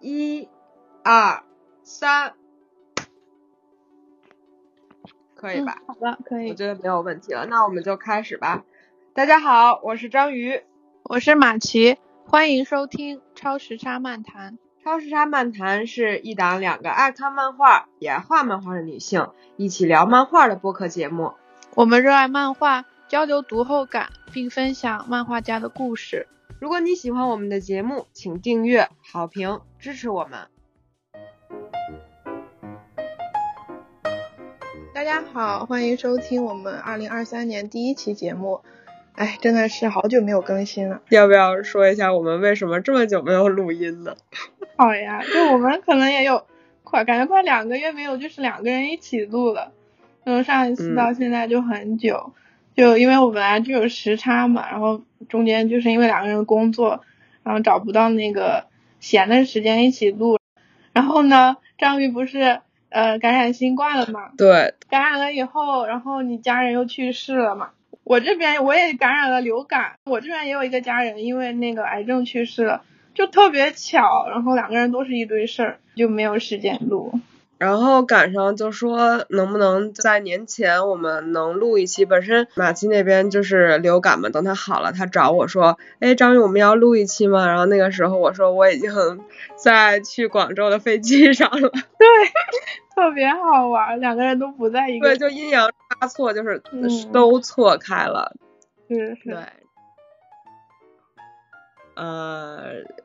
一、二、三，可以吧？好的，可以我。觉得没有问题了，那我们就开始吧。大家好，我是章鱼。我是马奇，欢迎收听超时差漫谈。超时差漫谈是一档两个爱看漫画也爱画漫画的女性一起聊漫画的播客节目。我们热爱漫画，交流读后感，并分享漫画家的故事。如果你喜欢我们的节目，请订阅、好评支持我们。大家好，欢迎收听我们二零二三年第一期节目。哎，真的是好久没有更新了。要不要说一下我们为什么这么久没有录音呢？好呀，就我们可能也有快感觉快两个月没有，就是两个人一起录了。从上一次到现在就很久，就因为我本来就有时差嘛，然后中间就是因为两个人工作，然后找不到那个闲的时间一起录。然后呢，章鱼不是呃感染新冠了嘛？对，感染了以后，然后你家人又去世了嘛？我这边我也感染了流感，我这边也有一个家人因为那个癌症去世了，就特别巧，然后两个人都是一堆事儿，就没有时间录。然后赶上就说能不能在年前我们能录一期。本身马奇那边就是流感嘛，等他好了，他找我说，哎，张宇我们要录一期吗？然后那个时候我说我已经 在去广州的飞机上了。对，特别好玩，两个人都不在一个。对，就阴阳差错，就是嗯都错开了。是是。对。呃，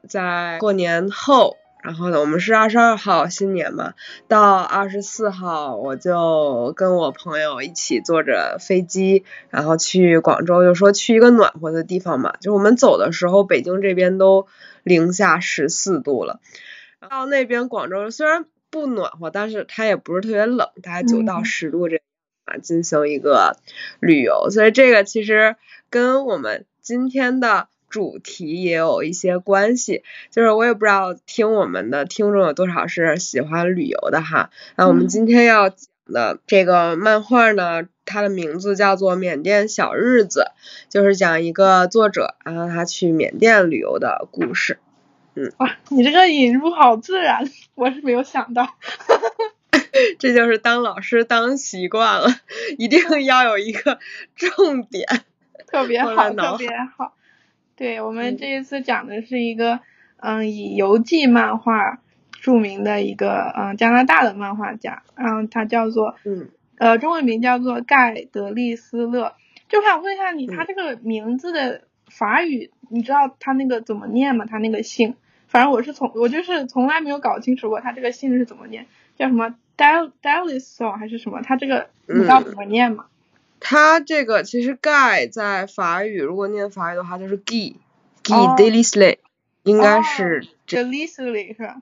在过年后，然后呢，我们是二十二号新年嘛，到二十四号我就跟我朋友一起坐着飞机，然后去广州，就说去一个暖和的地方嘛。就我们走的时候，北京这边都零下十四度了，到那边广州虽然不暖和，但是它也不是特别冷，大概九到嗯十度这样啊，进行一个旅游。所以这个其实跟我们今天的主题也有一些关系，就是我也不知道听我们的听众有多少是喜欢旅游的哈。那我们嗯今天要讲的这个漫画呢，它的名字叫做《缅甸小日子》，就是讲一个作者，然后他去缅甸旅游的故事。嗯哇，你这个引入好自然，我是没有想到。这就是当老师当习惯了，一定要有一个重点。特别好，特别好。对我们嗯这一次讲的是一个，嗯，以游记漫画著名的一个，嗯，加拿大的漫画家，嗯，他叫做，嗯，呃，中文名叫做盖德利斯勒。就想问一下你，他嗯这个名字的法语，你知道他那个怎么念吗？他那个姓，反正我是从我就是从来没有搞清楚过他这个姓是怎么念，叫什么 Del Deliso 还是什么？他这个你知道嗯怎么念吗？他这个其实盖在法语，如果念法语的话就是 Guy Guy 哦 d e l i s l e 应该是这。Delisly 是吧？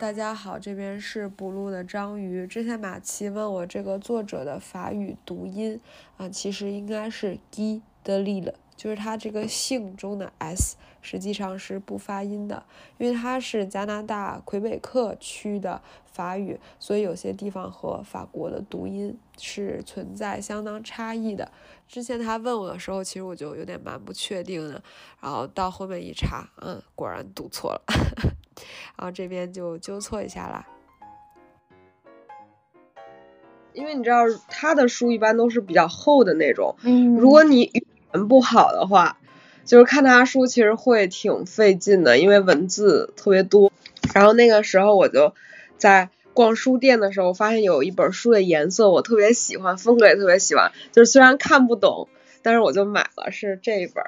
大家好，这边是补录的章鱼。之前马奇问我这个作者的法语读音啊，其实应该是 Guy de Lille，就是他这个姓中的 s 实际上是不发音的，因为它是加拿大魁北克区的法语，所以有些地方和法国的读音是存在相当差异的。之前他问我的时候，其实我就有点蛮不确定的，然后到后面一查，嗯，果然读错了，然后这边就纠错一下啦。因为你知道他的书一般都是比较厚的那种，嗯，如果你语言不好的话，就是看他书其实会挺费劲的，因为文字特别多。然后那个时候我就在逛书店的时候，发现有一本书的颜色我特别喜欢，风格也特别喜欢，就是虽然看不懂，但是我就买了，是这一本。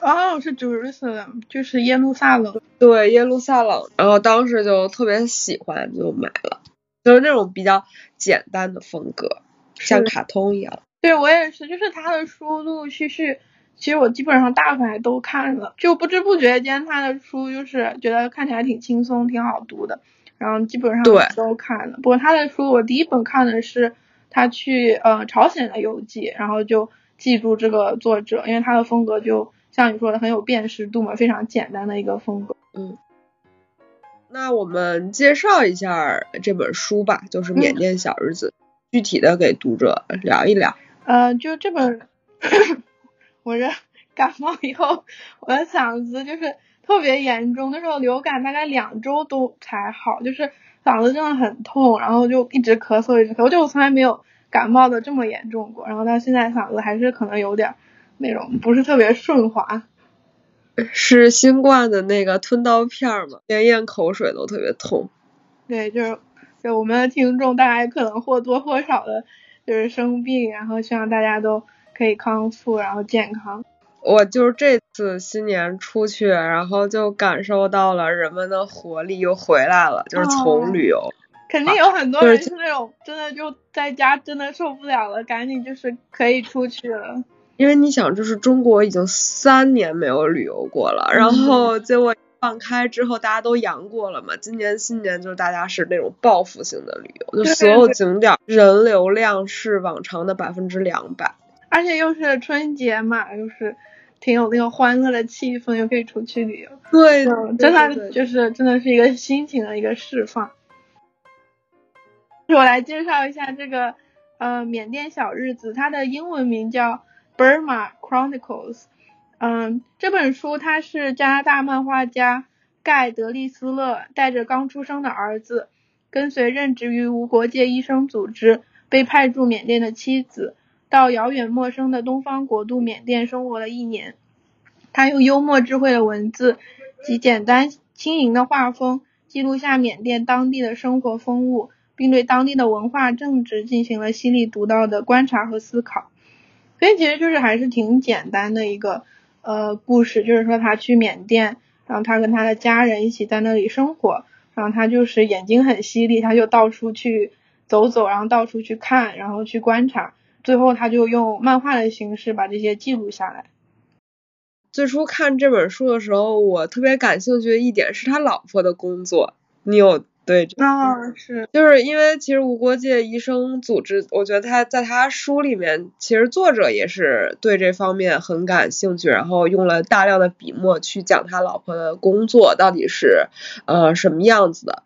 哦，是 Jerusalem，就是耶路撒冷。对，耶路撒冷，然后当时就特别喜欢，就买了，就是那种比较简单的风格，像卡通一样。对我也是，就是他的书陆陆续续，其实我基本上大部分都看了，就不知不觉间他的书就是觉得看起来挺轻松、挺好读的，然后基本上都看了。不过他的书我第一本看的是他去呃朝鲜的游记，然后就记住这个作者，因为他的风格就像你说的很有辨识度嘛，非常简单的一个风格。嗯，那我们介绍一下这本书吧，就是《缅甸小日子》具体的给读者聊一聊。呃，就这本，我这 感冒以后，我的嗓子就是特别严重，那时候流感大概两周都才好，就是嗓子真的很痛，然后就一直咳嗽一直咳嗽，就我从来没有感冒的这么严重过，然后到现在嗓子还是可能有点那种不是特别顺滑。是新冠的那个吞刀片嘛？连咽口水都特别痛。对，就是对我们的听众，大家可能或多或少的就是生病，然后希望大家都可以康复，然后健康。我就是这次新年出去，然后就感受到了人们的活力又回来了，就是从旅游。肯定有很多人是那种真的就在家真的受不了了，赶紧就是可以出去了。因为你想，就是中国已经三年没有旅游过了，然后结果放开之后，大家都阳过了嘛。今年新年就是大家是那种报复性的旅游，就所有景点人流量是往常的百分之两百。而且又是春节嘛，又是挺有那个欢乐的气氛，又可以出去旅游。对的，真的就是真的是一个心情的一个释放。我来介绍一下这个呃缅甸小日子，它的英文名叫。Burma Chronicles，嗯，这本书它是加拿大漫画家盖德利斯勒带着刚出生的儿子，跟随任职于无国界医生组织被派驻缅甸的妻子，到遥远陌生的东方国度缅甸生活了一年。他用幽默智慧的文字及简单轻盈的画风，记录下缅甸当地的生活风物，并对当地的文化政治进行了犀利独到的观察和思考。所以其实就是还是挺简单的一个呃故事，就是说他去缅甸，然后他跟他的家人一起在那里生活，然后他就是眼睛很犀利，他就到处去走走，然后到处去看，然后去观察，最后他就用漫画的形式把这些记录下来。最初看这本书的时候，我特别感兴趣的一点是他老婆的工作，你有？对，啊是，就是因为其实无国界医生组织，我觉得他在他书里面，其实作者也是对这方面很感兴趣，然后用了大量的笔墨去讲他老婆的工作到底是呃什么样子的。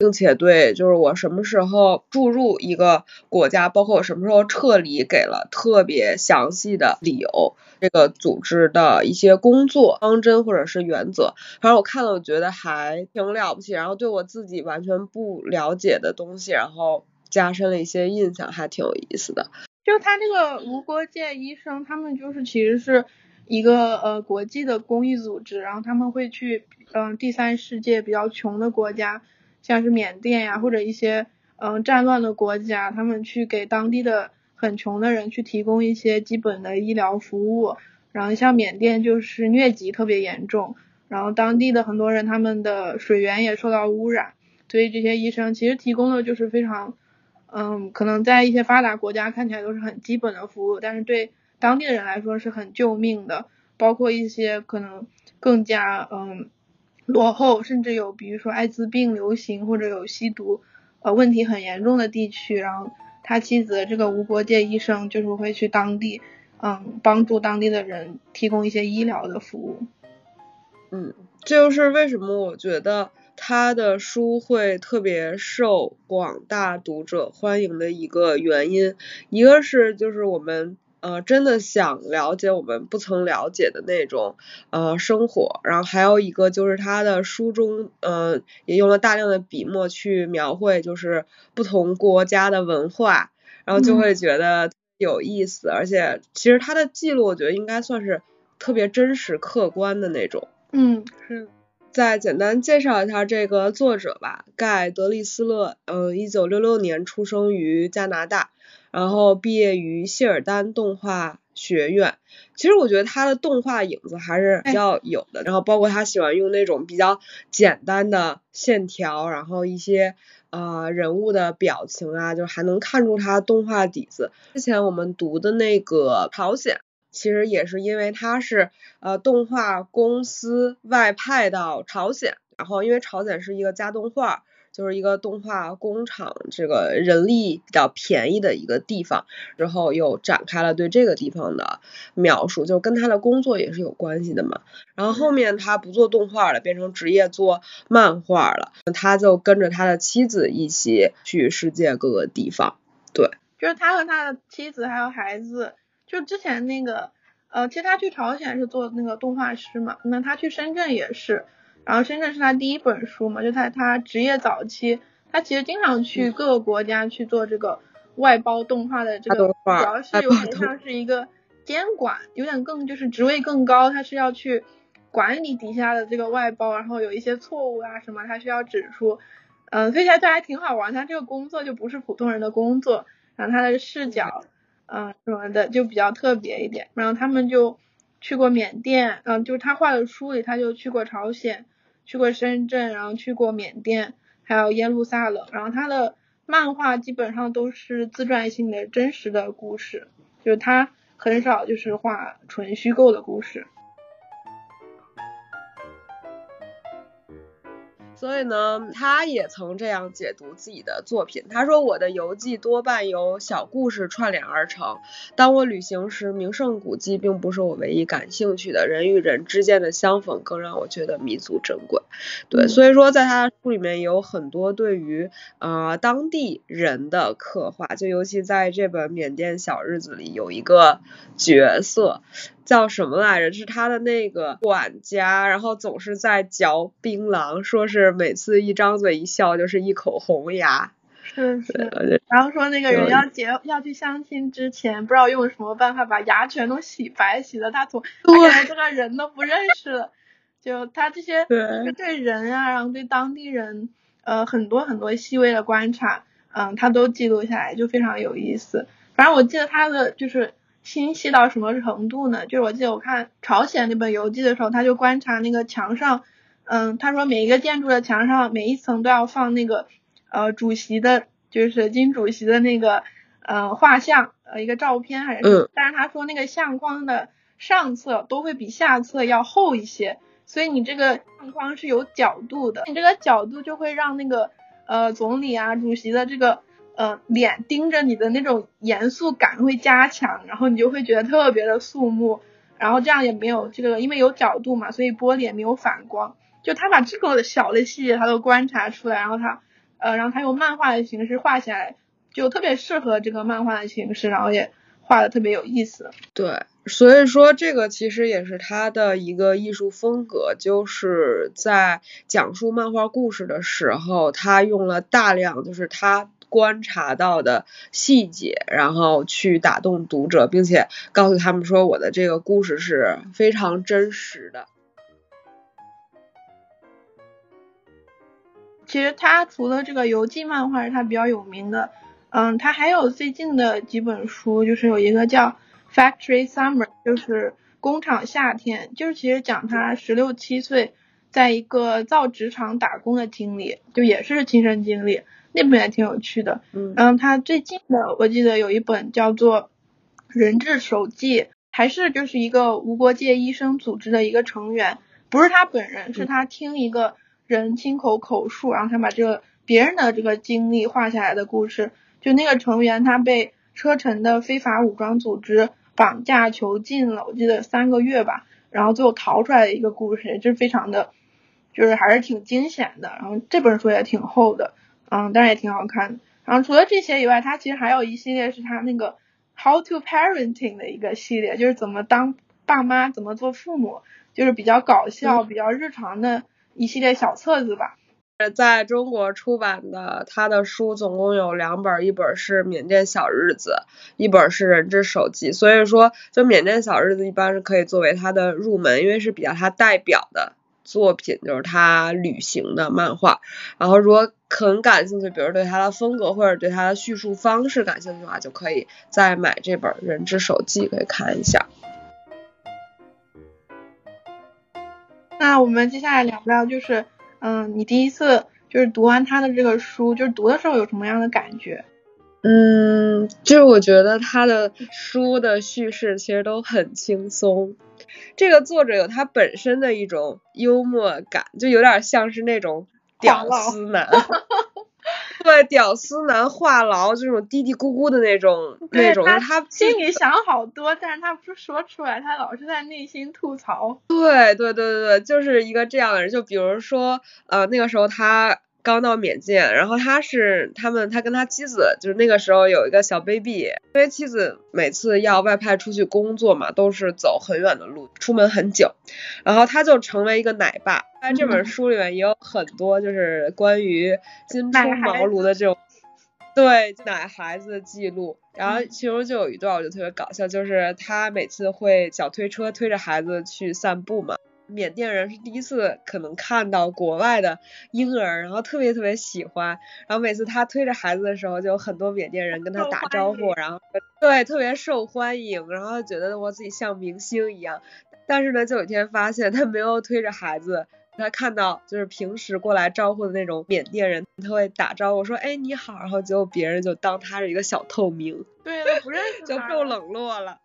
并且对，就是我什么时候注入一个国家，包括我什么时候撤离，给了特别详细的理由。这个组织的一些工作方针或者是原则，反正我看了，我觉得还挺了不起。然后对我自己完全不了解的东西，然后加深了一些印象，还挺有意思的。就他这个无国界医生，他们就是其实是一个呃国际的公益组织，然后他们会去嗯第三世界比较穷的国家。像是缅甸呀，或者一些嗯战乱的国家，他们去给当地的很穷的人去提供一些基本的医疗服务。然后像缅甸就是疟疾特别严重，然后当地的很多人他们的水源也受到污染，所以这些医生其实提供的就是非常嗯可能在一些发达国家看起来都是很基本的服务，但是对当地的人来说是很救命的，包括一些可能更加嗯。落后，甚至有比如说艾滋病流行或者有吸毒呃问题很严重的地区，然后他妻子这个无国界医生就是会去当地，嗯，帮助当地的人提供一些医疗的服务。嗯，这就是为什么我觉得他的书会特别受广大读者欢迎的一个原因，一个是就是我们。呃，真的想了解我们不曾了解的那种呃生活，然后还有一个就是他的书中，呃，也用了大量的笔墨去描绘，就是不同国家的文化，然后就会觉得有意思，而且其实他的记录，我觉得应该算是特别真实客观的那种。嗯，是。再简单介绍一下这个作者吧，盖德利斯勒，嗯，一九六六年出生于加拿大。然后毕业于谢尔丹动画学院，其实我觉得他的动画影子还是比较有的。然后包括他喜欢用那种比较简单的线条，然后一些呃人物的表情啊，就还能看出他动画底子。之前我们读的那个朝鲜，其实也是因为他是呃动画公司外派到朝鲜，然后因为朝鲜是一个家动画。就是一个动画工厂，这个人力比较便宜的一个地方，之后又展开了对这个地方的描述，就跟他的工作也是有关系的嘛。然后后面他不做动画了，变成职业做漫画了，他就跟着他的妻子一起去世界各个地方。对，就是他和他的妻子还有孩子，就之前那个呃，其实他去朝鲜是做那个动画师嘛，那他去深圳也是，然后深圳是他第一本书嘛，就他他职业早期，他其实经常去各个国家去做这个外包动画的这个，主要是有点像是一个监管，有点更就是职位更高，他是要去管理底下的这个外包，然后有一些错误啊什么，他需要指出，嗯，所以他这还挺好玩，他这个工作就不是普通人的工作，然后他的视角。嗯，什么的就比较特别一点。然后他们就去过缅甸，嗯，就是他画的书里，他就去过朝鲜，去过深圳，然后去过缅甸，还有耶路撒冷。然后他的漫画基本上都是自传性的真实的故事，就是他很少就是画纯虚构的故事。所以呢，他也曾这样解读自己的作品。他说：“我的游记多半由小故事串联而成。当我旅行时，名胜古迹并不是我唯一感兴趣的，人与人之间的相逢更让我觉得弥足珍贵。”对，所以说在他的书里面有很多对于呃当地人的刻画，就尤其在这本《缅甸小日子》里有一个角色。叫什么来着？是他的那个管家，然后总是在嚼槟榔，说是每次一张嘴一笑就是一口红牙。是是。然后说那个人要结要去相亲之前，不知道用什么办法把牙全都洗白，洗的他从他连这个人都不认识了。就他这些对对人啊，然后对当地人呃很多很多细微的观察，嗯，他都记录下来，就非常有意思。反正我记得他的就是。清晰到什么程度呢？就是我记得我看朝鲜那本游记的时候，他就观察那个墙上，嗯，他说每一个建筑的墙上每一层都要放那个呃主席的，就是金主席的那个呃画像，呃一个照片还是，嗯，但是他说那个相框的上侧都会比下侧要厚一些，所以你这个相框是有角度的，你这个角度就会让那个呃总理啊主席的这个。呃，脸盯着你的那种严肃感会加强，然后你就会觉得特别的肃穆，然后这样也没有这个，因为有角度嘛，所以玻璃也没有反光。就他把这个小的细节他都观察出来，然后他呃，然后他用漫画的形式画下来，就特别适合这个漫画的形式，然后也画的特别有意思。对，所以说这个其实也是他的一个艺术风格，就是在讲述漫画故事的时候，他用了大量就是他。观察到的细节，然后去打动读者，并且告诉他们说我的这个故事是非常真实的。其实他除了这个游记漫画是他比较有名的，嗯，他还有最近的几本书，就是有一个叫《Factory Summer》，就是工厂夏天，就是其实讲他十六七岁在一个造纸厂打工的经历，就也是亲身经历。那本也挺有趣的，嗯，然后他最近的我记得有一本叫做《人质手记》，还是就是一个无国界医生组织的一个成员，不是他本人，是他听一个人亲口口述，然后他把这个别人的这个经历画下来的故事。就那个成员他被车臣的非法武装组织绑架囚禁了，我记得三个月吧，然后最后逃出来的一个故事，就是非常的，就是还是挺惊险的。然后这本书也挺厚的。嗯，当然也挺好看的。然后除了这些以外，它其实还有一系列是它那个 How to Parenting 的一个系列，就是怎么当爸妈，怎么做父母，就是比较搞笑、比较日常的一系列小册子吧。在中国出版的他的书总共有两本，一本是《缅甸小日子》，一本是《人质手记》。所以说，就《缅甸小日子》一般是可以作为他的入门，因为是比较他代表的。作品就是他旅行的漫画，然后如果很感兴趣，比如对他的风格或者对他的叙述方式感兴趣的话，就可以再买这本《人质手记》可以看一下。那我们接下来聊聊，就是嗯，你第一次就是读完他的这个书，就是读的时候有什么样的感觉？嗯，就是我觉得他的书的叙事其实都很轻松。这个作者有他本身的一种幽默感，就有点像是那种屌丝男，对，屌丝男话痨这种嘀嘀咕咕的那种那种，他心里想好多，但是他不说出来，他老是在内心吐槽。对对对对对，就是一个这样的人。就比如说，呃，那个时候他刚到缅甸，然后他是他们他跟他妻子就是那个时候有一个小 baby，因为妻子每次要外派出去工作嘛，都是走很远的路，出门很久，然后他就成为一个奶爸。在这本书里面也有很多就是关于金出茅庐的这种。对奶孩子的记录，然后其中就有一段我就特别搞笑，就是他每次会小推车推着孩子去散步嘛。缅甸人是第一次可能看到国外的婴儿，然后特别特别喜欢，然后每次他推着孩子的时候，就有很多缅甸人跟他打招呼，然后对特别受欢迎，然后觉得我自己像明星一样。但是呢，就有一天发现他没有推着孩子。他看到就是平时过来招呼的那种缅甸人，他会打招呼说：“哎，你好。”然后结果别人就当他是一个小透明，对，不认识，就更冷落了。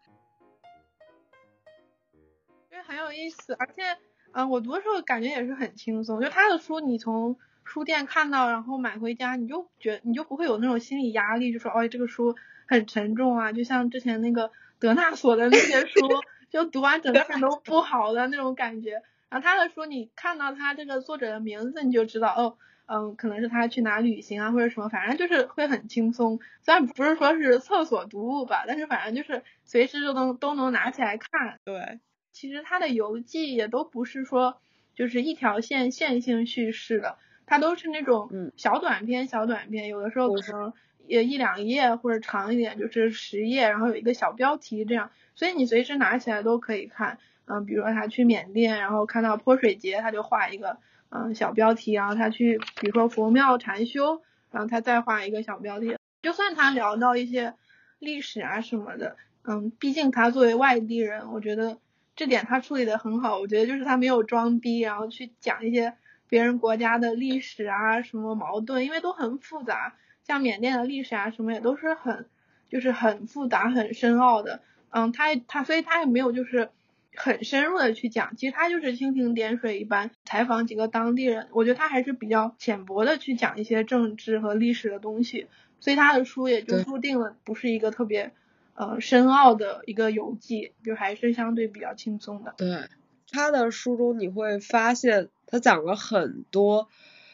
很有意思，而且，嗯，我读的时候感觉也是很轻松。就他的书，你从书店看到，然后买回家，你就觉你就不会有那种心理压力，就说：“哦，这个书很沉重啊。”就像之前那个德纳索的那些书，就读完整个人都不好的那种感觉。然后他的书，你看到他这个作者的名字，你就知道哦，嗯，可能是他去哪旅行啊，或者什么，反正就是会很轻松。虽然不是说是厕所读物吧，但是反正就是随时就能都能拿起来看。对，其实他的游记也都不是说就是一条线线性叙事的，他都是那种小短篇小短篇，有的时候可能也一两页或者长一点就是十页，然后有一个小标题这样，所以你随时拿起来都可以看。嗯，比如说他去缅甸，然后看到泼水节，他就画一个嗯小标题，然后他去比如说佛庙禅修，然后他再画一个小标题。就算他聊到一些历史啊什么的，嗯，毕竟他作为外地人，我觉得这点他处理的很好。我觉得就是他没有装逼，然后去讲一些别人国家的历史啊什么矛盾，因为都很复杂。像缅甸的历史啊什么也都是很就是很复杂很深奥的。嗯，他他所以他也没有就是。很深入的去讲，其实他就是蜻蜓点水一般采访几个当地人，我觉得他还是比较浅薄的去讲一些政治和历史的东西，所以他的书也就注定了不是一个特别呃深奥的一个游记，就还是相对比较轻松的。对，他的书中你会发现他讲了很多，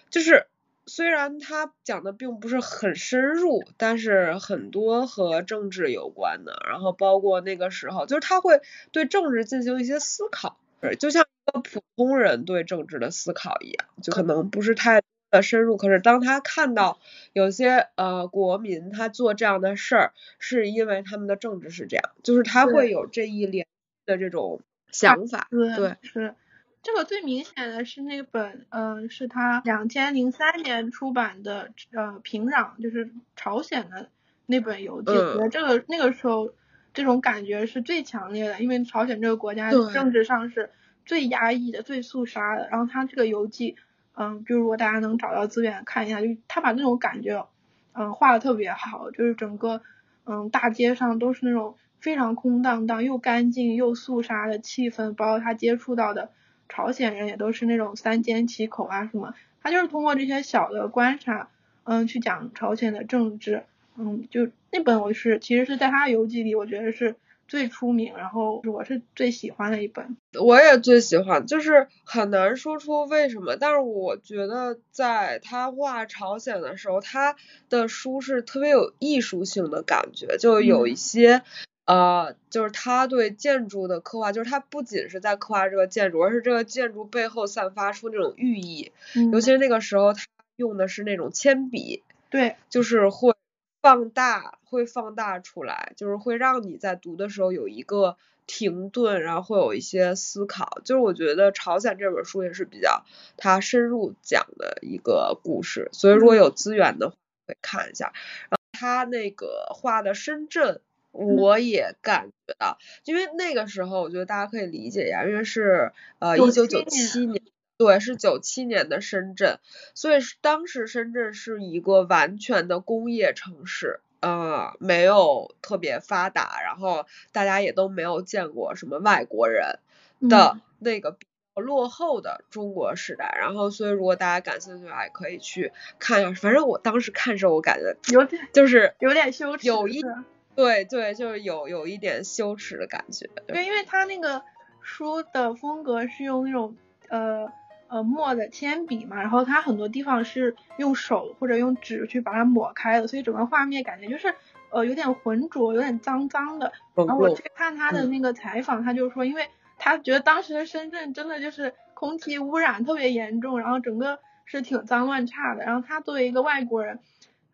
就是。虽然他讲的并不是很深入，但是很多和政治有关的，然后包括那个时候，就是他会对政治进行一些思考，就像普通人对政治的思考一样，就可能不是太的深入。可是当他看到有些呃国民他做这样的事儿，是因为他们的政治是这样，就是他会有这一连的这种想法，对，是。这个最明显的是那本，嗯，是他两千零三年出版的，呃，平壤，就是朝鲜的那本游记。我觉得这个那个时候这种感觉是最强烈的，因为朝鲜这个国家政治上是最压抑的、最肃杀的。然后他这个游记，嗯，就如果大家能找到资源看一下，就他把那种感觉，嗯，画的特别好，就是整个，嗯，大街上都是那种非常空荡荡、又干净又肃杀的气氛，包括他接触到的。朝鲜人也都是那种三缄其口啊什么，他就是通过这些小的观察，嗯，去讲朝鲜的政治，嗯，就那本我是其实是在他游记里，我觉得是最出名，然后我是最喜欢的一本。我也最喜欢，就是很难说出为什么，但是我觉得在他画朝鲜的时候，他的书是特别有艺术性的感觉，就有一些。呃，就是他对建筑的刻画，就是他不仅是在刻画这个建筑，而是这个建筑背后散发出那种寓意。嗯。尤其是那个时候，他用的是那种铅笔。对。就是会放大，会放大出来，就是会让你在读的时候有一个停顿，然后会有一些思考。就是我觉得《朝鲜》这本书也是比较它深入讲的一个故事，所以如果有资源的话，可以看一下。然后他那个画的深圳。我也感觉到，因为那个时候我觉得大家可以理解呀，因为是呃一九九七年，对，是九七年的深圳，所以当时深圳是一个完全的工业城市，呃，没有特别发达，然后大家也都没有见过什么外国人的那个比较落后的中国时代，然后所以如果大家感兴趣的话，也可以去看一下，反正我当时看的时候，我感觉有点就是有点羞耻，有一。对对，就是有有一点羞耻的感觉。对，因为他那个书的风格是用那种呃呃墨的铅笔嘛，然后它很多地方是用手或者用纸去把它抹开的，所以整个画面感觉就是呃有点浑浊，有点脏脏的。然后我去看他的那个采访，他就说，因为他觉得当时的深圳真的就是空气污染特别严重，然后整个是挺脏乱差的。然后他作为一个外国人，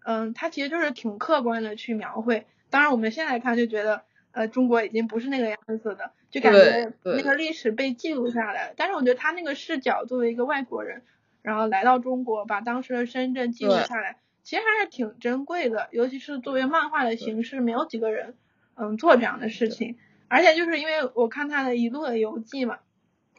嗯，他其实就是挺客观的去描绘。当然我们现在看就觉得。呃，中国已经不是那个样子的，就感觉那个历史被记录下来。但是我觉得他那个视角，作为一个外国人，然后来到中国，把当时的深圳记录下来，其实还是挺珍贵的。尤其是作为漫画的形式，没有几个人嗯做这样的事情。而且就是因为我看他的一路的游记嘛，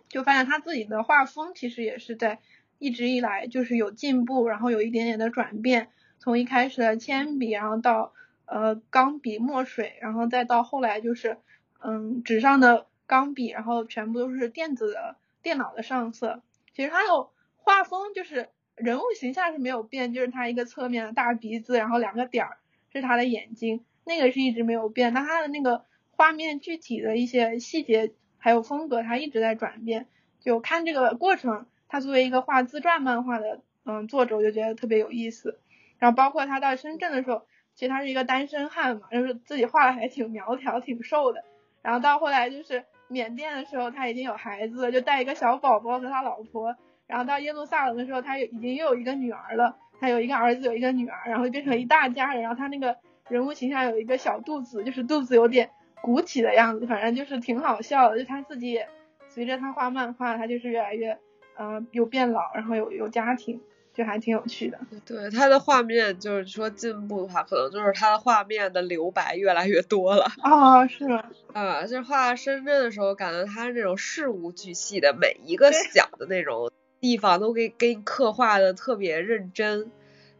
就发现他自己的画风其实也是在一直以来就是有进步，然后有一点点的转变，从一开始的铅笔，然后到。呃，钢笔、墨水，然后再到后来就是，嗯，纸上的钢笔，然后全部都是电子的电脑的上色。其实他有画风，就是人物形象是没有变，就是他一个侧面的大鼻子，然后两个点儿是他的眼睛，那个是一直没有变。但他的那个画面具体的一些细节还有风格，他一直在转变。就看这个过程，他作为一个画自传漫画的嗯作者，我就觉得特别有意思。然后包括他到深圳的时候。其实他是一个单身汉嘛，就是自己画的还挺苗条、挺瘦的。然后到后来就是缅甸的时候，他已经有孩子，就带一个小宝宝和他老婆。然后到耶路撒冷的时候，他已经又有一个女儿了，他有一个儿子，有一个女儿，然后变成一大家人。然后他那个人物形象有一个小肚子，就是肚子有点鼓起的样子，反正就是挺好笑的。就他自己也随着他画漫画，他就是越来越嗯有变老，然后有有家庭。就还挺有趣的，对他的画面，就是说进步的话，可能就是他的画面的留白越来越多了。啊，是 啊，就是画深圳的时候，感觉他那种事无巨细的每一个小的那种地方都给给你刻画的特别认真。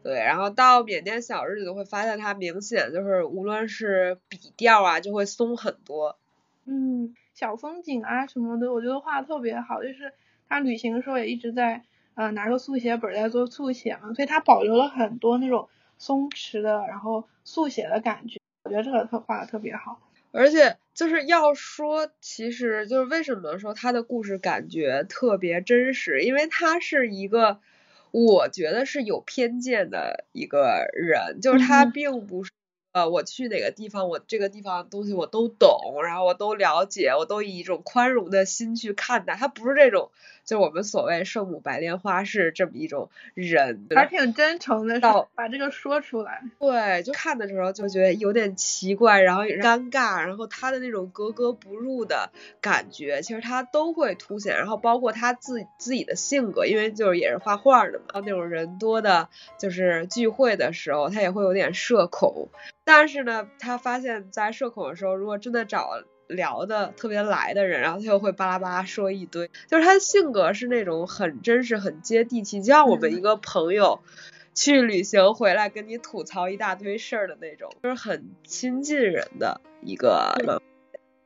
对，然后到缅甸小日子会发现他明显就是无论是笔调啊，就会松很多。嗯，小风景啊什么的，我觉得画的特别好，就是他旅行的时候也一直在。呃，拿个速写本在做速写嘛，所以它保留了很多那种松弛的，然后速写的感觉。我觉得这个特画的特别好。而且就是要说，其实就是为什么说他的故事感觉特别真实，因为他是一个，我觉得是有偏见的一个人，就是他并不是。呃，我去哪个地方，我这个地方东西我都懂，然后我都了解，我都以一种宽容的心去看待。他不是这种，就是我们所谓圣母白莲花是这么一种人，还挺真诚的，到把这个说出来。对，就看的时候就觉得有点奇怪，然后尴尬，然后他的那种格格不入的感觉，其实他都会凸显。然后包括他自自己的性格，因为就是也是画画的嘛，那种人多的，就是聚会的时候，他也会有点社恐。但是呢，他发现，在社恐的时候，如果真的找聊的特别来的人，然后他又会巴拉巴拉说一堆，就是他的性格是那种很真实、很接地气，就像我们一个朋友去旅行回来跟你吐槽一大堆事儿的那种，就是很亲近人的一个。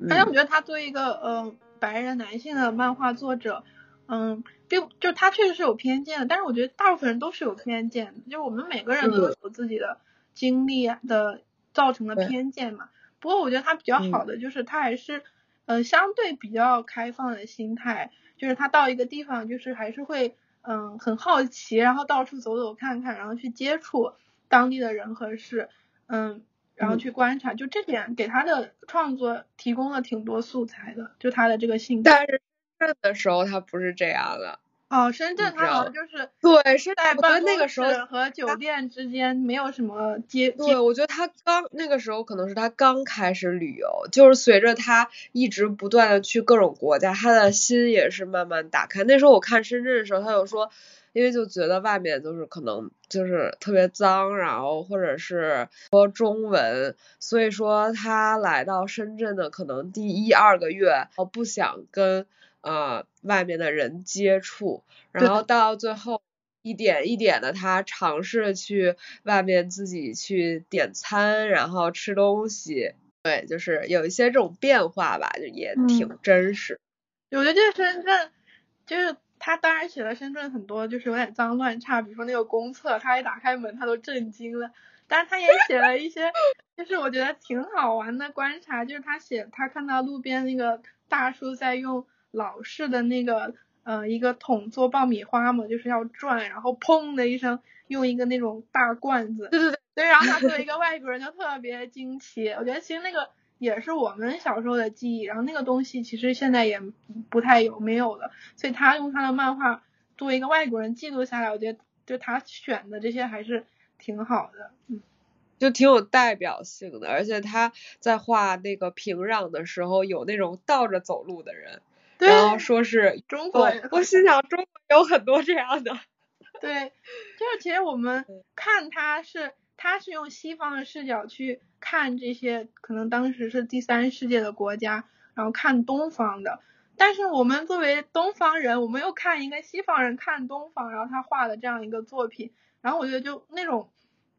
而且我觉得他作为一个呃白人男性的漫画作者，嗯，并就他确实是有偏见的，但是我觉得大部分人都是有偏见的，就是我们每个人都有自己的经历的。造成了偏见嘛？不过我觉得他比较好的就是他还是，嗯，相对比较开放的心态，就是他到一个地方就是还是会，嗯，很好奇，然后到处走走看看，然后去接触当地的人和事，嗯，然后去观察，就这点给他的创作提供了挺多素材的，就他的这个性格。但是的时候他不是这样的。哦，深圳它好像就是对，是在办公室和酒店之间没有什么接。对，我觉得他刚那个时候可能是他刚开始旅游，就是随着他一直不断的去各种国家，他的心也是慢慢打开。那时候我看深圳的时候，他有说，因为就觉得外面就是可能就是特别脏，然后或者是说中文，所以说他来到深圳的可能第一二个月，我不想跟。呃，外面的人接触，然后到最后一点一点的，他尝试去外面自己去点餐，然后吃东西，对，就是有一些这种变化吧，就也挺真实。我觉得这深圳，就是他当然写了深圳很多，就是有点脏乱差，比如说那个公厕，他一打开门他都震惊了，但是他也写了一些，就是我觉得挺好玩的观察，就是他写他看到路边那个大叔在用。老式的那个呃一个桶做爆米花嘛，就是要转，然后砰的一声用一个那种大罐子，对对对，对，然后他作为一个外国人就特别惊奇，我觉得其实那个也是我们小时候的记忆，然后那个东西其实现在也不太有没有了，所以他用他的漫画作为一个外国人记录下来，我觉得就他选的这些还是挺好的，嗯。就挺有代表性的，而且他在画那个平壤的时候，有那种倒着走路的人，然后说是中国人。我心想，中国有很多这样的。对，就是其实我们看他是，他是用西方的视角去看这些可能当时是第三世界的国家，然后看东方的。但是我们作为东方人，我们又看一个西方人看东方，然后他画的这样一个作品，然后我觉得就那种，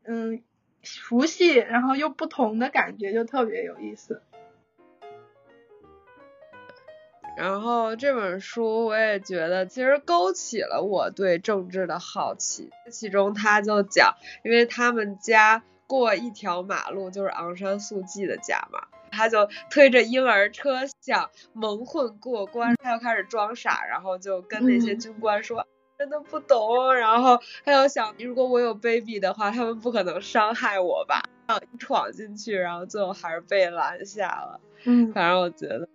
嗯。熟悉，然后又不同的感觉，就特别有意思。然后这本书我也觉得，其实勾起了我对政治的好奇。其中他就讲，因为他们家过一条马路就是昂山素季的家嘛，他就推着婴儿车想蒙混过关，他就开始装傻，然后就跟那些军官说。真的不懂，然后他又想，如果我有 baby 的话，他们不可能伤害我吧？然后闯进去，然后最后还是被拦下了。嗯，反正我觉得是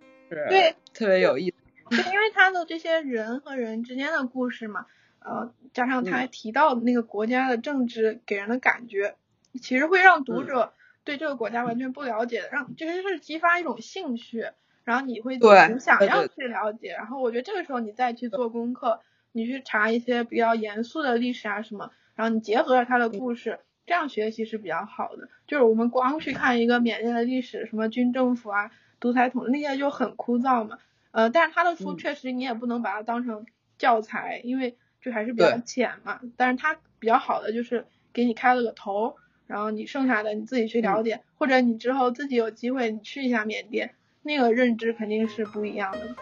对特别有意思。对，因为他的这些人和人之间的故事嘛，呃，加上他还提到那个国家的政治给人的感觉，其实会让读者对这个国家完全不了解，让其实是激发一种兴趣，然后你会对想要去了解，然后我觉得这个时候你再去做功课。你去查一些比较严肃的历史啊什么，然后你结合着他的故事，这样学习是比较好的。就是我们光去看一个缅甸的历史，什么军政府啊、独裁统治那些就很枯燥嘛。呃，但是他的书确实你也不能把它当成教材，因为就还是比较浅嘛。但是他比较好的就是给你开了个头，然后你剩下的你自己去了解，或者你之后自己有机会你去一下缅甸，那个认知肯定是不一样的。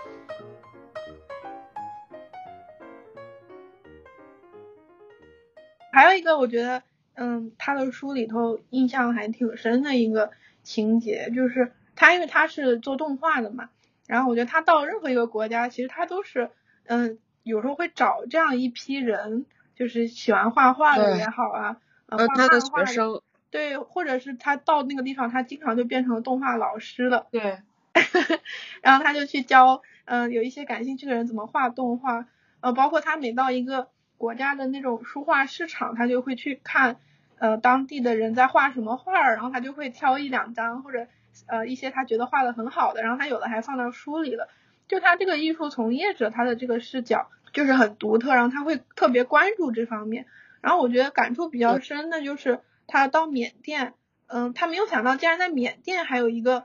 还有一个我觉得，嗯，他的书里头印象还挺深的一个情节，就是他因为他是做动画的嘛，然后我觉得他到任何一个国家，其实他都是，嗯，有时候会找这样一批人，就是喜欢画画的也好啊，呃，他的学生，对，或者是他到那个地方，他经常就变成动画老师了，对，然后他就去教，嗯，有一些感兴趣的人怎么画动画，呃，包括他每到一个。国家的那种书画市场，他就会去看，呃，当地的人在画什么画儿，然后他就会挑一两张或者呃一些他觉得画的很好的，然后他有的还放到书里了。就他这个艺术从业者，他的这个视角就是很独特，然后他会特别关注这方面。然后我觉得感触比较深的就是他到缅甸，嗯，他没有想到竟然在缅甸还有一个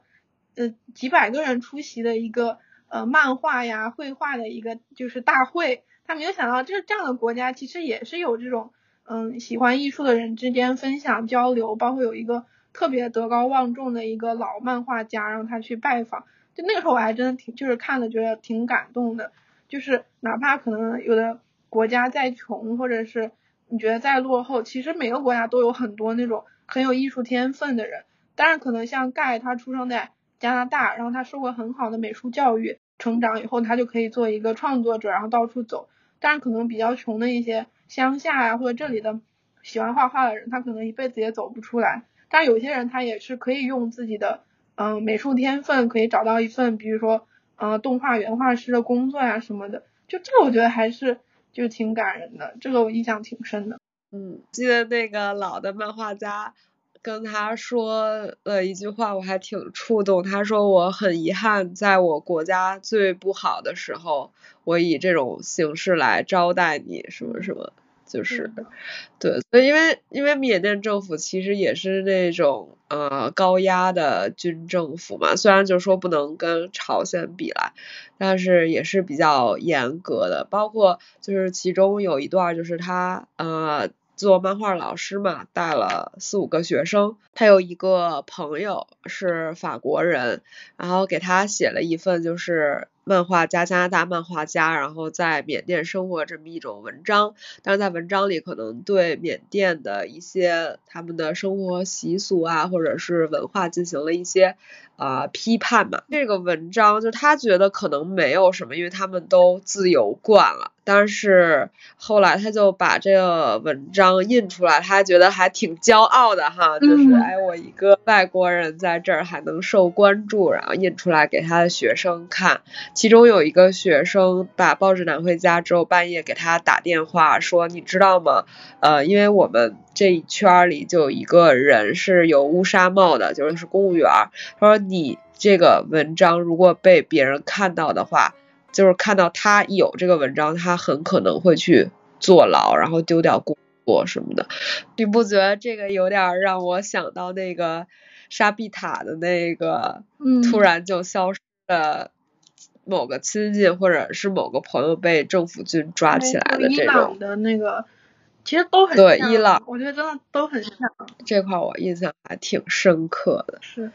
呃几百个人出席的一个呃漫画呀绘画的一个就是大会。他没有想到，就是这样的国家，其实也是有这种，嗯，喜欢艺术的人之间分享交流，包括有一个特别德高望重的一个老漫画家，让他去拜访。就那个时候，我还真的挺，就是看了觉得挺感动的。就是哪怕可能有的国家再穷，或者是你觉得再落后，其实每个国家都有很多那种很有艺术天分的人。当然，可能像盖，他出生在加拿大，然后他受过很好的美术教育。成长以后，他就可以做一个创作者，然后到处走。但是可能比较穷的一些乡下呀，或者这里的喜欢画画的人，他可能一辈子也走不出来。但有些人他也是可以用自己的嗯美术天分，可以找到一份，比如说嗯动画原画师的工作呀什么的。就这个我觉得还是就挺感人的，这个我印象挺深的。嗯，记得那个老的漫画家。跟他说了一句话，我还挺触动。他说我很遗憾，在我国家最不好的时候，我以这种形式来招待你，什么什么，就是，对，所以因为因为缅甸政府其实也是那种呃高压的军政府嘛，虽然就是说不能跟朝鲜比来，但是也是比较严格的。包括就是其中有一段就是他呃。做漫画老师嘛，带了四五个学生。他有一个朋友是法国人，然后给他写了一份就是漫画家，加拿大漫画家，然后在缅甸生活这么一种文章，但是在文章里可能对缅甸的一些他们的生活习俗啊，或者是文化进行了一些啊批判嘛。这个文章就他觉得可能没有什么，因为他们都自由惯了。但是后来他就把这个文章印出来，他觉得还挺骄傲的哈，就是哎，我一个外国人在这儿还能受关注，然后印出来给他的学生看。其中有一个学生把报纸拿回家之后，半夜给他打电话说：“你知道吗？呃，因为我们这一圈里就有一个人是有乌纱帽的，就是公务员。他说你这个文章如果被别人看到的话。”就是看到他有这个文章，他很可能会去坐牢，然后丢掉工作什么的。你不觉得这个有点让我想到那个沙碧塔的那个，突然就消失的某个亲戚或者是某个朋友被政府军抓起来的这种的那个，其实都很对伊朗，我觉得真的都很像。这块我印象还挺深刻的。是。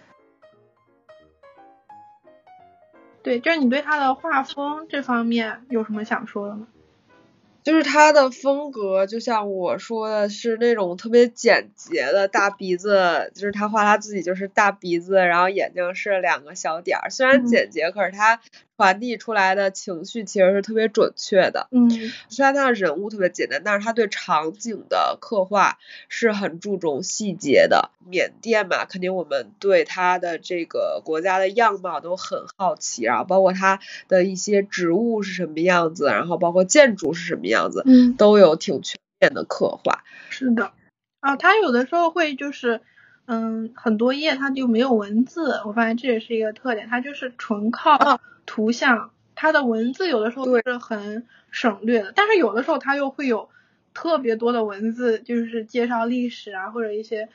对，就是你对他的画风这方面有什么想说的吗？就是他的风格，就像我说的是那种特别简洁的大鼻子，就是他画他自己就是大鼻子，然后眼睛是两个小点儿，虽然简洁，可是他。传递出来的情绪其实是特别准确的。嗯，虽然他的人物特别简单，但是他对场景的刻画是很注重细节的。缅甸嘛，肯定我们对他的这个国家的样貌都很好奇，然后包括他的一些植物是什么样子，然后包括建筑是什么样子，嗯，都有挺全面的刻画。是的，啊，他有的时候会就是，嗯，很多页他就没有文字，我发现这也是一个特点，他就是纯靠。图像，它的文字有的时候是很省略的，但是有的时候它又会有特别多的文字，就是介绍历史啊或者一些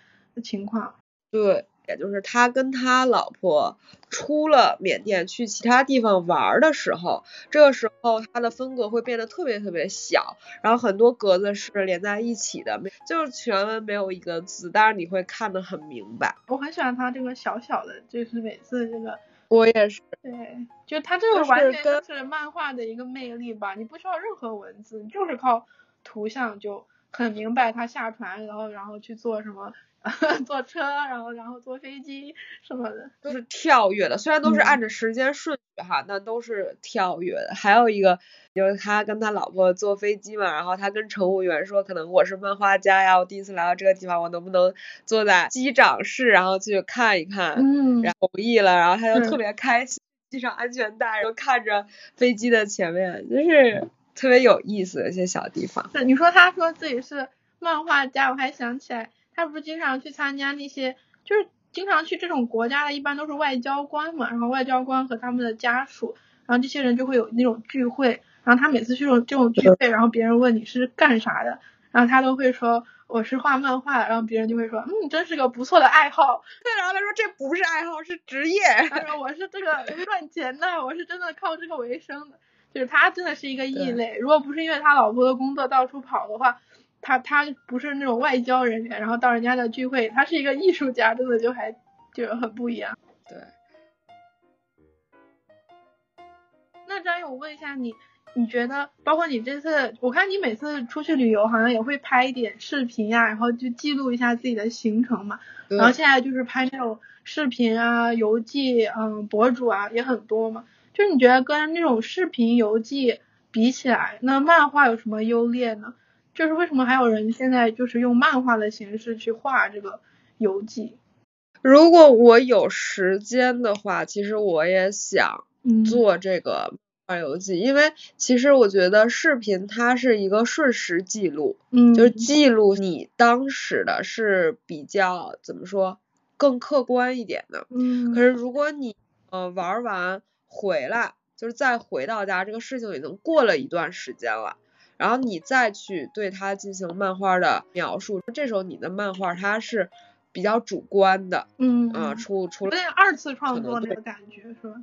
情况。对，也就是他跟他老婆出了缅甸去其他地方玩的时候，这个时候他的风格会变得特别特别小，然后很多格子是连在一起的，没就是全文没有一个字，但是你会看得很明白。我很喜欢他这个小小的，就是每次这个。我也是，对，就他这个完全就是漫画的一个魅力吧，你不需要任何文字，你就是靠图像就很明白他下船，然后然后去做什么，坐车，然后然后坐飞机什么的，都是跳跃的，虽然都是按着时间顺序哈，但都是跳跃的。还有一个就是他跟他老婆坐飞机嘛，然后他跟乘务员说，可能我是漫画家呀，我第一次来到这个地方，我能不能坐在机长室，然后去看一看？嗯，然后同意了，然后他就特别开心，系上安全带，然后看着飞机的前面，就是特别有意思的一些小地方。对你说他说自己是漫画家，我还想起来，他不是经常去参加那些，就是经常去这种国家的，一般都是外交官嘛，然后外交官和他们的家属，然后这些人就会有那种聚会，然后他每次去这种这种聚会，然后别人问你是干啥的，然后他都会说。我是画漫画，然后别人就会说，嗯，真是个不错的爱好。对，然后他说这不是爱好，是职业。他说我是这个赚钱的，我是真的靠这个为生的。就是他真的是一个异类，如果不是因为他老婆的工作到处跑的话，他他不是那种外交人员，然后到人家的聚会，他是一个艺术家，真的就还就很不一样。对。那张宇，我问一下你。你觉得，包括你这次，我看你每次出去旅游，好像也会拍一点视频呀，然后就记录一下自己的行程嘛。然后现在就是拍那种视频啊、游记，嗯，博主啊也很多嘛。就是你觉得跟那种视频游记比起来，那漫画有什么优劣呢？就是为什么还有人现在就是用漫画的形式去画这个游记？如果我有时间的话，其实我也想做这个。画游记，因为其实我觉得视频它是一个瞬时记录，嗯，就是记录你当时的是比较怎么说更客观一点的，嗯。可是如果你呃玩完回来，就是再回到家，这个事情已经过了一段时间了，然后你再去对它进行漫画的描述，这时候你的漫画它是比较主观的，嗯啊，除除了二次创作那个感觉是吧？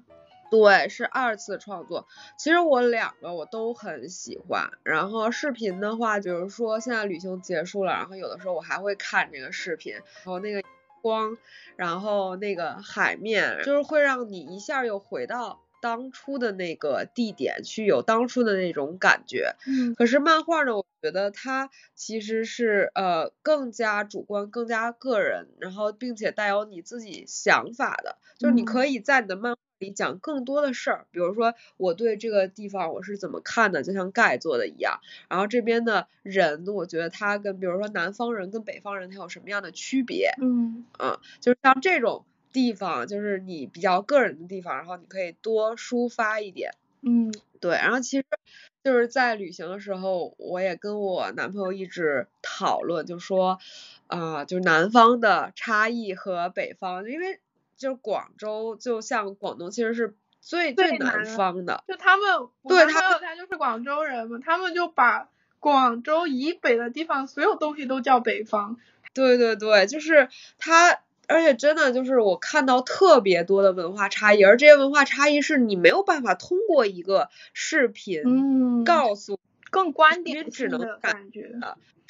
对，是二次创作。其实我两个我都很喜欢。然后视频的话，比如说现在旅行结束了，然后有的时候我还会看这个视频，然后那个光，然后那个海面，就是会让你一下又回到当初的那个地点，去有当初的那种感觉。嗯可是漫画呢，我觉得它其实是呃更加主观、更加个人，然后并且带有你自己想法的，就是你嗯可以在你的漫画里讲更多的事儿，比如说我对这个地方我是怎么看的，就像盖做的一样。然后这边的人，我觉得他跟比如说南方人跟北方人他有什么样的区别？嗯嗯，就是像这种地方，就是你比较个人的地方，然后你可以多抒发一点。嗯对，然后其实就是在旅行的时候，我也跟我男朋友一直讨论，就说，啊、就是南方的差异和北方，因为就是广州就像广东其实是最最最南南方的，就他们，对他他就是广州人嘛，他们就把广州以北的地方所有东西都叫北方。对对对，就是它，而且真的就是我看到特别多的文化差异，而这些文化差异是你没有办法通过一个视频嗯告诉。更观你点只能感觉。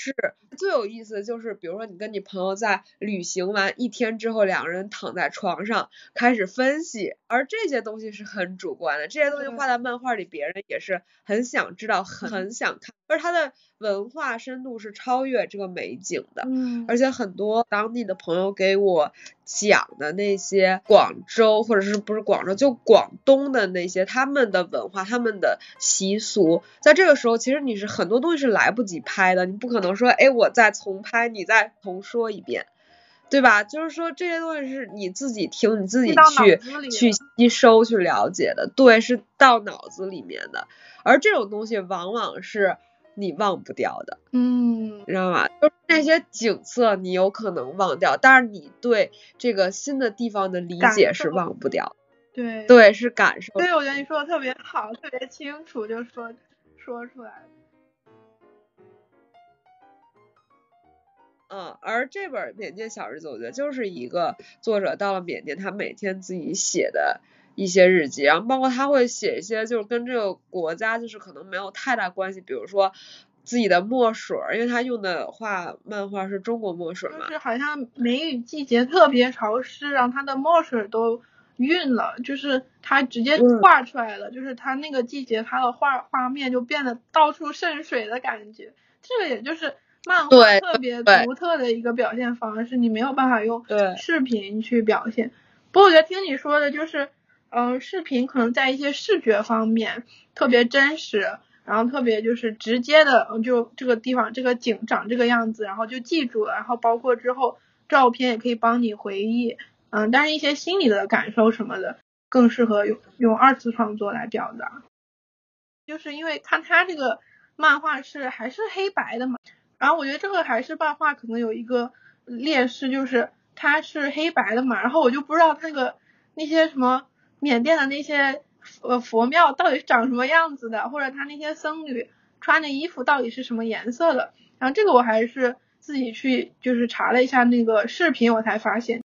是最有意思的就是，比如说你跟你朋友在旅行完一天之后，两个人躺在床上开始分析，而这些东西是很主观的，这些东西画在漫画里，别人也是很想知道、很很想看，而它的文化深度是超越这个美景的。嗯。而且很多当地的朋友给我讲的那些广州或者是不是广州，就广东的那些他们的文化、他们的习俗，在这个时候其实你是很多东西是来不及拍的，你不可能说，哎，我再重拍，你再重说一遍。对吧？就是说这些东西是你自己听，你自己去去吸收、去了解的，对，是到脑子里面的。而这种东西往往是你忘不掉的。嗯你知道吗？就是那些景色你有可能忘掉，但是你对这个新的地方的理解是忘不掉的。对对，是感受。对我觉得你说的特别好，特别清楚，就说说出来。嗯，而这本《缅甸小日子》，我觉得就是一个作者到了缅甸，他每天自己写的一些日记，然后包括他会写一些就是跟这个国家就是可能没有太大关系，比如说自己的墨水儿，因为他用的画漫画是中国墨水嘛就，是好像梅雨季节特别潮湿，然后它的墨水都晕了，就是他直接嗯画出来了，就是他那个季节他的画画面就变得到处渗水的感觉。这个也就是漫画对特别独特的一个表现方式，你没有办法用对视频去表现。不过我觉得听你说的就是，嗯、视频可能在一些视觉方面特别真实，然后特别就是直接的，嗯就这个地方这个景长这个样子，然后就记住了，然后包括之后照片也可以帮你回忆，嗯，但是一些心理的感受什么的，更适合用用二次创作来表达。就是因为看他这个漫画是还是黑白的嘛，然后我觉得这个还是漫画可能有一个劣势，就是它是黑白的嘛，然后我就不知道那个那些什么缅甸的那些呃佛庙到底是长什么样子的，或者他那些僧侣穿的衣服到底是什么颜色的，然后这个我还是自己去就是查了一下那个视频，我才发现。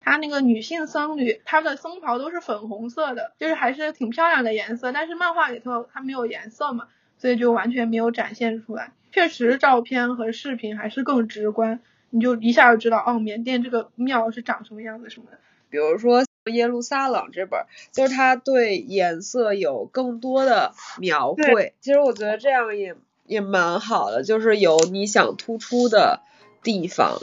她那个女性僧侣，她的僧袍都是粉红色的，就是还是挺漂亮的颜色。但是漫画里头它没有颜色嘛，所以就完全没有展现出来。确实，照片和视频还是更直观，你就一下就知道哦，缅甸这个庙是长什么样子什么的。比如说《耶路撒冷》这本儿，就是它对颜色有更多的描绘。其实我觉得这样也也蛮好的，就是有你想突出的地方。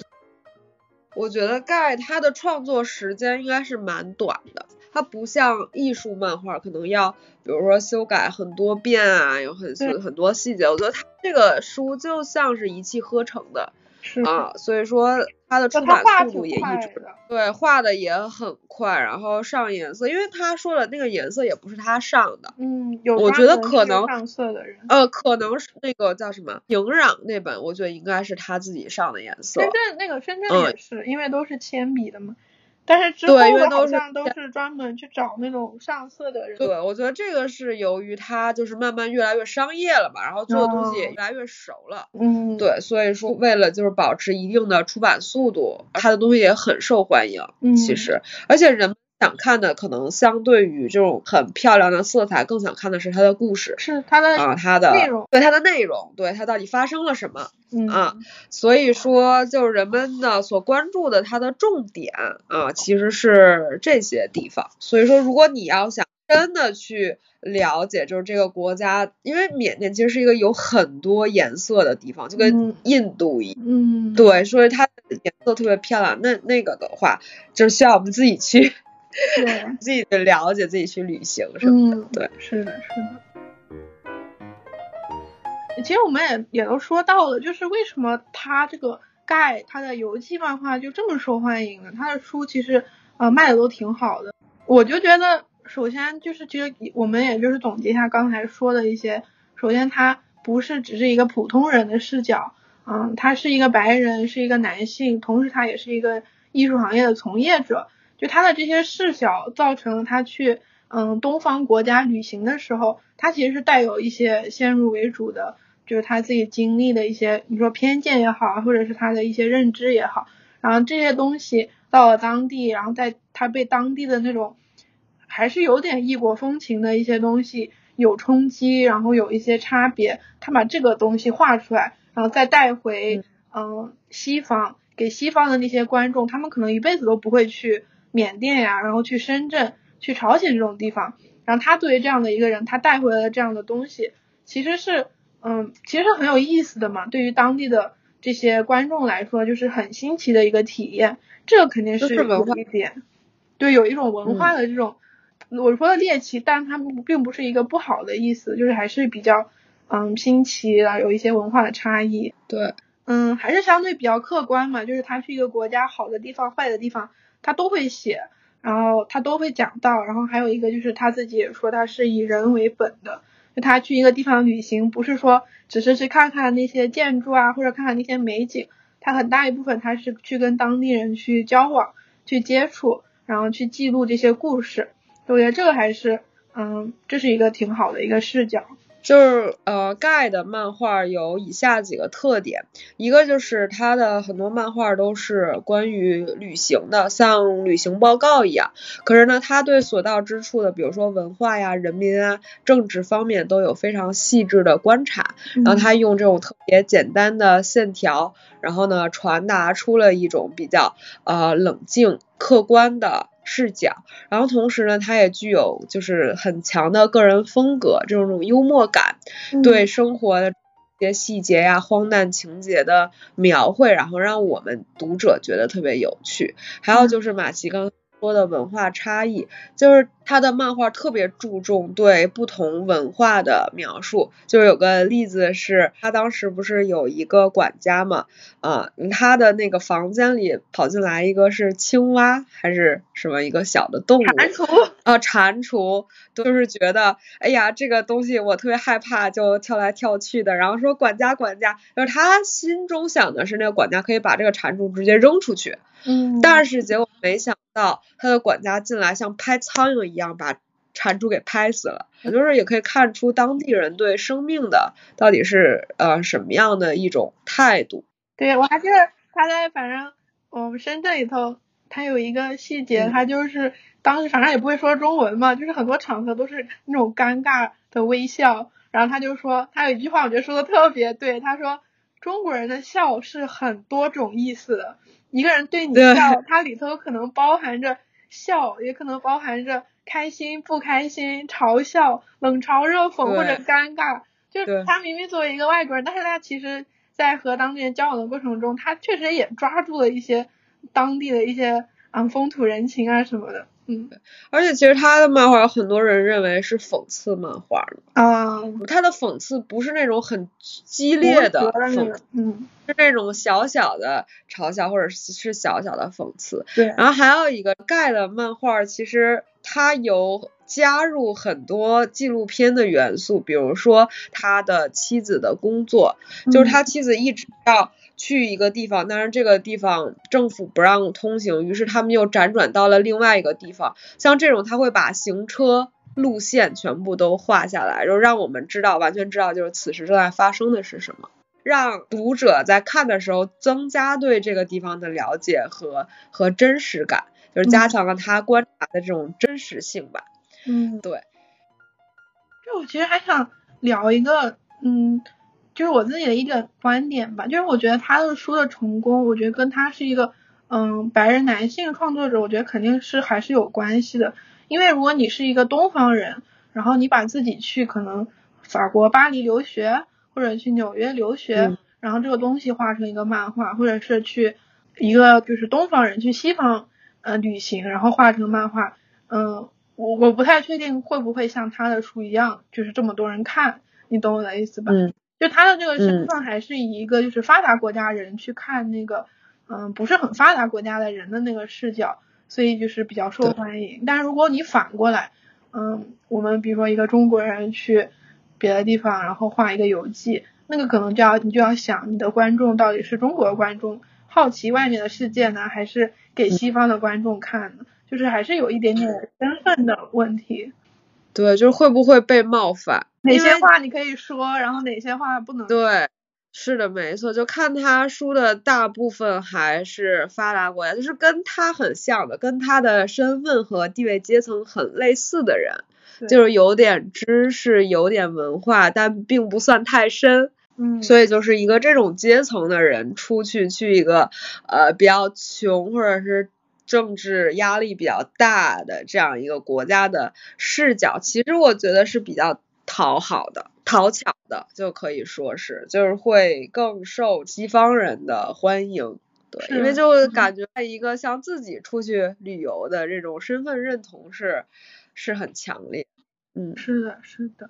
我觉得盖他的创作时间应该是蛮短的，它不像艺术漫画可能要，比如说修改很多遍啊，有很很多细节。我觉得它这个书就像是一气呵成的是啊，所以说它的出版速度也一直。对，画的也很快，然后上颜色，因为他说的那个颜色也不是他上的，嗯，有我觉得可能上色的人。呃，可能是那个叫什么平壤那本，我觉得应该是他自己上的颜色深。圳那个深圳嗯也是，因为都是铅笔的嘛。但是之后好像都是专门去找那种上色的人。对，我觉得这个是由于他就是慢慢越来越商业了嘛，然后做的东西也哦越来越熟了。嗯，对，所以说为了就是保持一定的出版速度，他的东西也很受欢迎。嗯其实，而且人们想看的可能相对于这种很漂亮的色彩，更想看的是它的故事是它的啊，它的内容对它的内容，对它到底发生了什么。嗯啊所以说，就是人们的所关注的它的重点啊，其实是这些地方。所以说，如果你要想真的去了解，就是这个国家，因为缅甸其实是一个有很多颜色的地方，就跟印度一样。嗯，对，所以它的颜色特别漂亮。那那个的话，就是需要我们自己去，对，自己的了解，自己去旅行什么的。对，是的，是的。其实我们也也都说到了，就是为什么他这个盖他的游记漫画就这么受欢迎呢？他的书其实呃卖的都挺好的。我就觉得，首先就是其实我们也就是总结一下刚才说的一些，首先他不是只是一个普通人的视角，嗯，他是一个白人，是一个男性，同时他也是一个艺术行业的从业者，就他的这些视角造成了他去嗯东方国家旅行的时候，他其实是带有一些先入为主的。就是他自己经历的一些，你说偏见也好，或者是他的一些认知也好，然后这些东西到了当地，然后在他被当地的那种还是有点异国风情的一些东西有冲击，然后有一些差别，他把这个东西画出来，然后再带回嗯西方，给西方的那些观众，他们可能一辈子都不会去缅甸呀，然后去深圳、去朝鲜这种地方，然后他作为这样的一个人，他带回来了这样的东西，其实是。嗯，其实很有意思的嘛，对于当地的这些观众来说，就是很新奇的一个体验。这个肯定是有一点，对，有一种文化的这种，我说的猎奇，但它并不是一个不好的意思，就是还是比较嗯新奇的，有一些文化的差异。对，嗯，还是相对比较客观嘛，就是它是一个国家好的地方、坏的地方，他都会写，然后他都会讲到。然后还有一个就是他自己也说，他是以人为本的。就他去一个地方旅行，不是说只是去看看那些建筑啊，或者看看那些美景，他很大一部分他是去跟当地人去交往、去接触，然后去记录这些故事。我觉得这个还是，嗯，这是一个挺好的一个视角。就是呃，盖的漫画有以下几个特点，一个就是他的很多漫画都是关于旅行的，像旅行报告一样。可是呢，他对所到之处的，比如说文化呀、人民啊、政治方面都有非常细致的观察。然后他用这种特别简单的线条，然后呢，传达出了一种比较呃冷静、客观的。视角，然后同时呢，它也具有就是很强的个人风格，这种幽默感，对生活的一些细节呀、荒诞情节的描绘，然后让我们读者觉得特别有趣。还有就是马奇刚。说的文化差异，就是他的漫画特别注重对不同文化的描述。就是有个例子是，他当时不是有一个管家嘛，啊，他的那个房间里跑进来一个是青蛙还是什么一个小的动物？蟾蜍啊，蟾蜍，就是觉得哎呀这个东西我特别害怕，就跳来跳去的。然后说管家管家，就是他心中想的是那个管家可以把这个蟾蜍直接扔出去。嗯，但是结果没想到，他的管家进来像拍苍蝇一样把蟾蜍给拍死了。就是也可以看出当地人对生命的到底是呃什么样的一种态度。对，我还记得他在反正我们深圳里头，他有一个细节，他就是当时反正也不会说中文嘛，就是很多场合都是那种尴尬的微笑。然后他就说，他有一句话我觉得说的特别对，他说中国人的笑是很多种意思的。一个人对你笑，它里头可能包含着笑，也可能包含着开心、不开心、嘲笑、冷嘲热讽或者尴尬。就是他明明作为一个外国人，但是他其实，在和当地人交往的过程中，他确实也抓住了一些当地的一些啊风土人情啊什么的。嗯，而且其实他的漫画有很多人认为是讽刺漫画啊，他的讽刺不是那种很激烈的讽，嗯，是那种小小的嘲笑或者是小小的讽刺。对，然后还有一个盖的漫画，其实他有加入很多纪录片的元素，比如说他的妻子的工作，就是他妻子一直要。去一个地方，但是这个地方政府不让通行，于是他们又辗转到了另外一个地方。像这种，他会把行车路线全部都画下来，就让我们知道，完全知道就是此时正在发生的是什么，让读者在看的时候增加对这个地方的了解和和真实感，就是加强了他观察的这种真实性吧。嗯，对。就我其实还想聊一个，嗯。就是我自己的一个观点吧，就是我觉得他的书的成功，我觉得跟他是一个嗯，白人男性创作者，我觉得肯定是还是有关系的。因为如果你是一个东方人，然后你把自己去可能法国巴黎留学，或者去纽约留学，然后这个东西画成一个漫画，或者是去一个就是东方人去西方呃旅行，然后画成漫画，嗯，我我不太确定会不会像他的书一样，就是这么多人看，你懂我的意思吧？嗯，就他的这个身份还是以一个就是发达国家人去看那个。嗯，不是很发达国家的人的那个视角，所以就是比较受欢迎。但是如果你反过来，嗯，我们比如说一个中国人去别的地方，然后画一个游记，那个可能就要你就要想，你的观众到底是中国观众好奇外面的世界呢，还是给西方的观众看呢？就是还是有一点点身份的问题。对，就是会不会被冒犯？哪些话你可以说，然后哪些话不能？对。是的，没错，就看他书的大部分还是发达国家，就是跟他很像的，跟他的身份和地位阶层很类似的人，就是有点知识、有点文化，但并不算太深。嗯，所以就是一个这种阶层的人出去去一个呃比较穷或者是政治压力比较大的这样一个国家的视角，其实我觉得是比较。讨好的、讨巧的，就可以说是，就是会更受西方人的欢迎，对，因为就感觉一个像自己出去旅游的这种身份认同是是很强烈，嗯，是的，是的。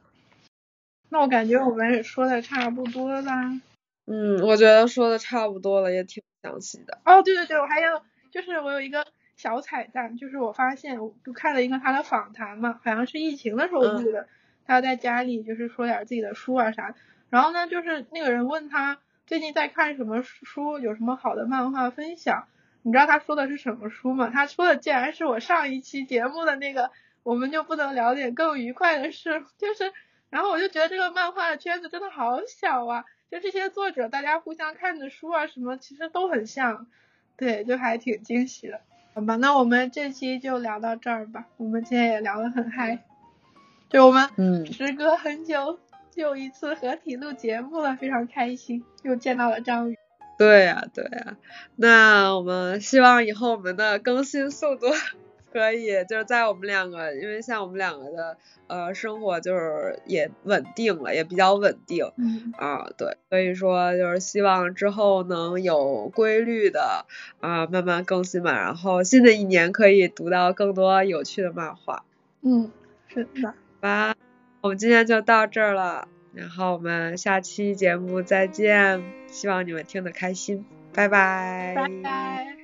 那我感觉我们也说的差不多啦，嗯，我觉得说的差不多了，也挺详细的。哦，对对对，我还有就是我有一个小彩蛋，就是我发现我就看了一个他的访谈嘛，好像是疫情的时候录的。他在家里就是说点自己的书啊啥，然后呢，就是那个人问他最近在看什么书，有什么好的漫画分享？你知道他说的是什么书吗？他说的竟然是我上一期节目的那个，我们就不能聊点更愉快的事？就是，然后我就觉得这个漫画的圈子真的好小啊，就这些作者大家互相看的书啊什么，其实都很像，对，就还挺惊喜的。好吧，那我们这期就聊到这儿吧，我们今天也聊得很嗨。就我们嗯，时隔很久又一次合体录节目了，非常开心，又见到了张宇。对呀对呀，那我们希望以后我们的更新速度可以就是在我们两个，因为像我们两个的呃生活就是也稳定了，也比较稳定。嗯啊对，所以说就是希望之后能有规律的啊慢慢更新嘛，然后新的一年可以读到更多有趣的漫画。嗯，是的。吧，我们今天就到这儿了，然后我们下期节目再见，希望你们听得开心，拜拜。拜拜。